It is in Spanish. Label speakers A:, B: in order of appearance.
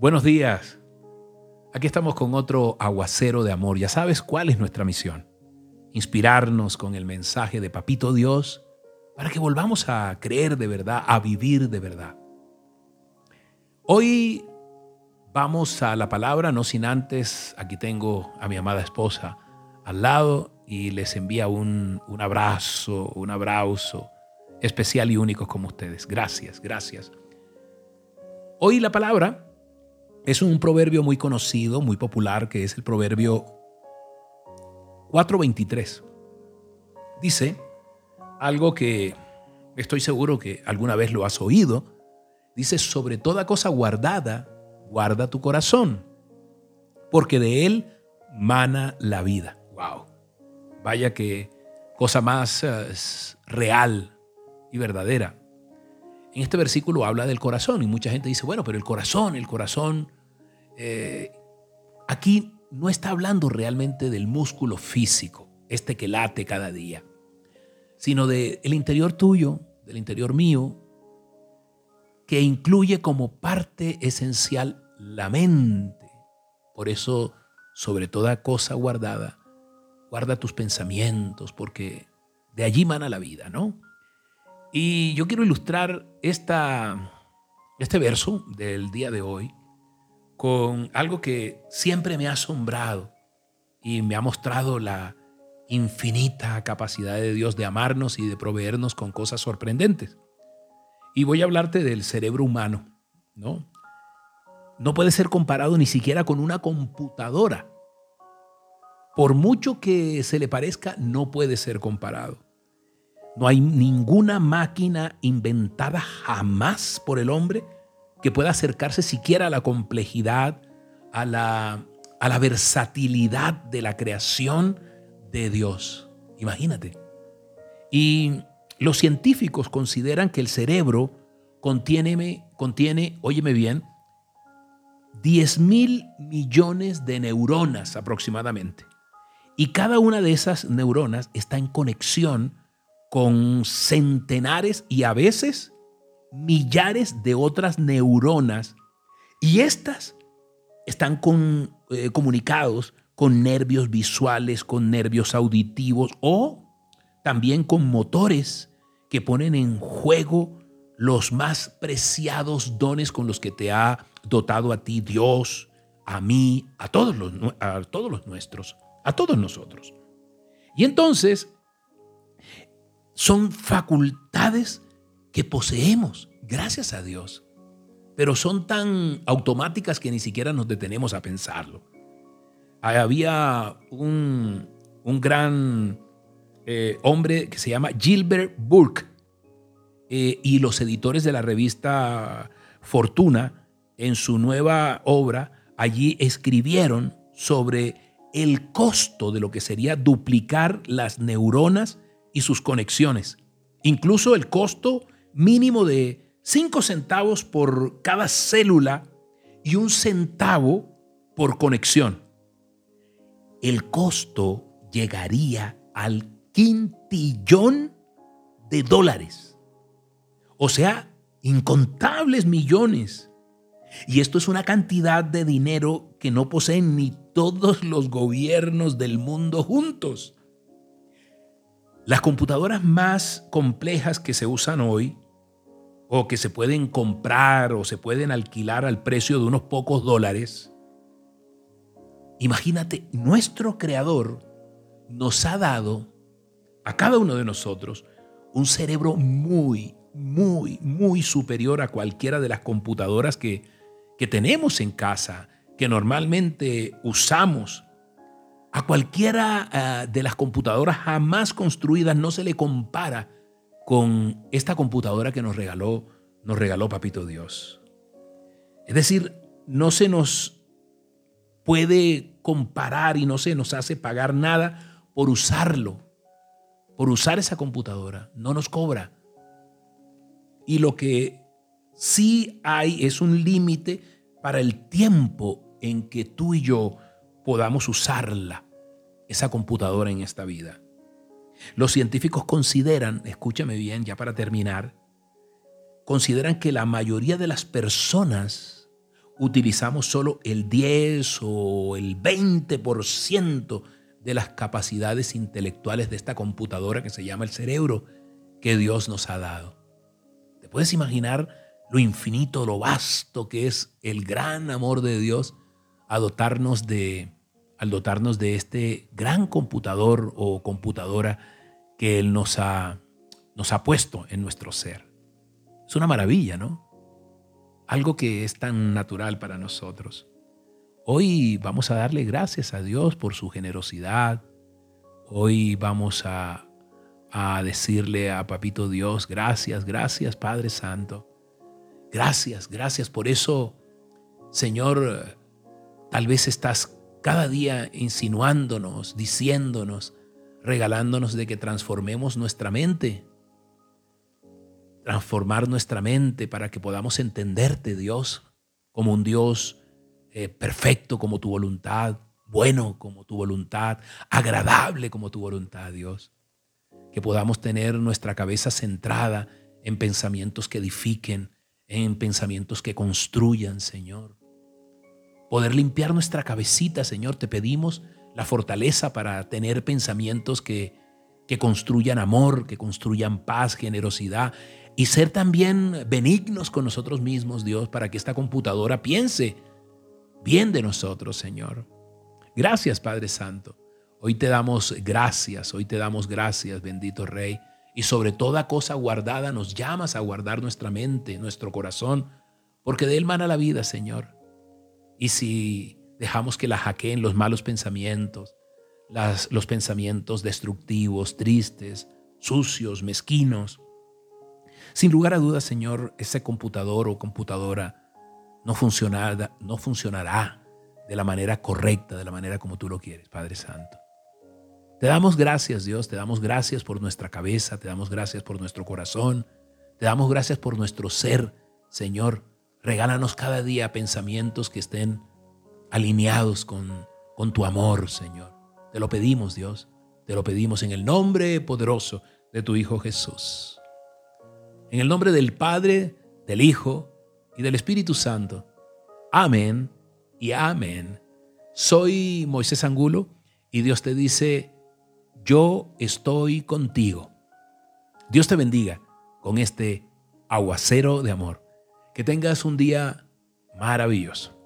A: Buenos días. Aquí estamos con otro aguacero de amor. Ya sabes cuál es nuestra misión. Inspirarnos con el mensaje de Papito Dios para que volvamos a creer de verdad, a vivir de verdad. Hoy vamos a la palabra, no sin antes, aquí tengo a mi amada esposa al lado y les envía un, un abrazo, un abrazo especial y único como ustedes. Gracias, gracias. Hoy la palabra es un proverbio muy conocido, muy popular, que es el proverbio 423. Dice algo que estoy seguro que alguna vez lo has oído. Dice, sobre toda cosa guardada, guarda tu corazón, porque de él mana la vida. Wow. Vaya que cosa más eh, real y verdadera. En este versículo habla del corazón y mucha gente dice, bueno, pero el corazón, el corazón eh, aquí no está hablando realmente del músculo físico, este que late cada día, sino del interior tuyo, del interior mío, que incluye como parte esencial la mente. Por eso, sobre toda cosa guardada, guarda tus pensamientos, porque de allí mana la vida, ¿no? Y yo quiero ilustrar este verso del día de hoy con algo que siempre me ha asombrado y me ha mostrado la infinita capacidad de Dios de amarnos y de proveernos con cosas sorprendentes. Y voy a hablarte del cerebro humano, ¿no? No puede ser comparado ni siquiera con una computadora. Por mucho que se le parezca, no puede ser comparado. No hay ninguna máquina inventada jamás por el hombre que pueda acercarse siquiera a la complejidad, a la, a la versatilidad de la creación de Dios. Imagínate. Y los científicos consideran que el cerebro contiene, contiene óyeme bien, 10 mil millones de neuronas aproximadamente. Y cada una de esas neuronas está en conexión con centenares y a veces millares de otras neuronas y estas están con, eh, comunicados con nervios visuales, con nervios auditivos o también con motores que ponen en juego los más preciados dones con los que te ha dotado a ti Dios, a mí, a todos los, a todos los nuestros, a todos nosotros. Y entonces son facultades que poseemos, gracias a Dios, pero son tan automáticas que ni siquiera nos detenemos a pensarlo. Había un, gran eh, hombre que se llama Gilbert Burke eh, y los editores de la revista Fortuna, en su nueva obra, allí escribieron sobre el costo de lo que sería duplicar las neuronas y sus conexiones. Incluso el costo mínimo de 5 centavos por cada célula y un centavo por conexión. El costo llegaría al quintillón de dólares. O sea, incontables millones. Y esto es una cantidad de dinero que no poseen ni todos los gobiernos del mundo juntos. Las computadoras más complejas que se usan hoy o que se pueden comprar o se pueden alquilar al precio de unos pocos dólares, imagínate, nuestro creador nos ha dado a cada uno de nosotros un cerebro muy, muy, muy superior a cualquiera de las computadoras que, que tenemos en casa, que normalmente usamos. A cualquiera ah, de las computadoras jamás construidas no se le compara con esta computadora que nos regaló, nos regaló Papito Dios. Es decir, no se nos puede comparar y no se nos hace pagar nada por usarlo, por usar esa computadora. No nos cobra. Y lo que sí hay es un límite para el tiempo en que tú y yo podamos usarla, esa computadora en esta vida. Los científicos consideran, escúchame bien ya para terminar, consideran que la mayoría de las personas utilizamos solo el 10 o el 20% de las capacidades intelectuales de esta computadora que se llama el cerebro que Dios nos ha dado. ¿Te puedes imaginar lo infinito, lo vasto que es el gran amor de Dios al dotarnos de, al dotarnos de este gran computador o computadora que Él nos ha, nos ha puesto en nuestro ser? Es una maravilla, ¿no? Algo que es tan natural para nosotros. Hoy vamos a darle gracias a Dios por su generosidad. Hoy vamos a, a decirle a Papito Dios, gracias, gracias Padre Santo. Gracias, gracias por eso, Señor. Tal vez estás cada día insinuándonos, diciéndonos, regalándonos de que transformemos nuestra mente. Transformar nuestra mente para que podamos entenderte, Dios, como un Dios eh, perfecto como tu voluntad, bueno como tu voluntad, agradable como tu voluntad, Dios. Que podamos tener nuestra cabeza centrada en pensamientos que edifiquen, en pensamientos que construyan, Señor. Poder limpiar nuestra cabecita, Señor, te pedimos la fortaleza para tener pensamientos que, que construyan amor, que construyan paz, generosidad y ser también benignos con nosotros mismos, Dios, para que esta computadora piense bien de nosotros, Señor. Gracias, Padre Santo. Hoy te damos gracias, hoy te damos gracias, bendito Rey. Y sobre toda cosa guardada nos llamas a guardar nuestra mente, nuestro corazón, porque de él mana la vida, Señor. Y si dejamos que la hackeen los malos pensamientos, los pensamientos destructivos, tristes, sucios, mezquinos, sin lugar a dudas, Señor, ese computador o computadora no no funcionará de la manera correcta, de la manera como tú lo quieres, Padre Santo. Te damos gracias, Dios, te damos gracias por nuestra cabeza, te damos gracias por nuestro corazón, te damos gracias por nuestro ser, Señor. Regálanos cada día pensamientos que estén alineados con, con tu amor, Señor. Te lo pedimos, Dios, te lo pedimos en el nombre poderoso de tu Hijo Jesús. En el nombre del Padre, del Hijo y del Espíritu Santo. Amén y amén. Soy Moisés Angulo y Dios te dice, yo estoy contigo. Dios te bendiga con este aguacero de amor. Que tengas un día maravilloso.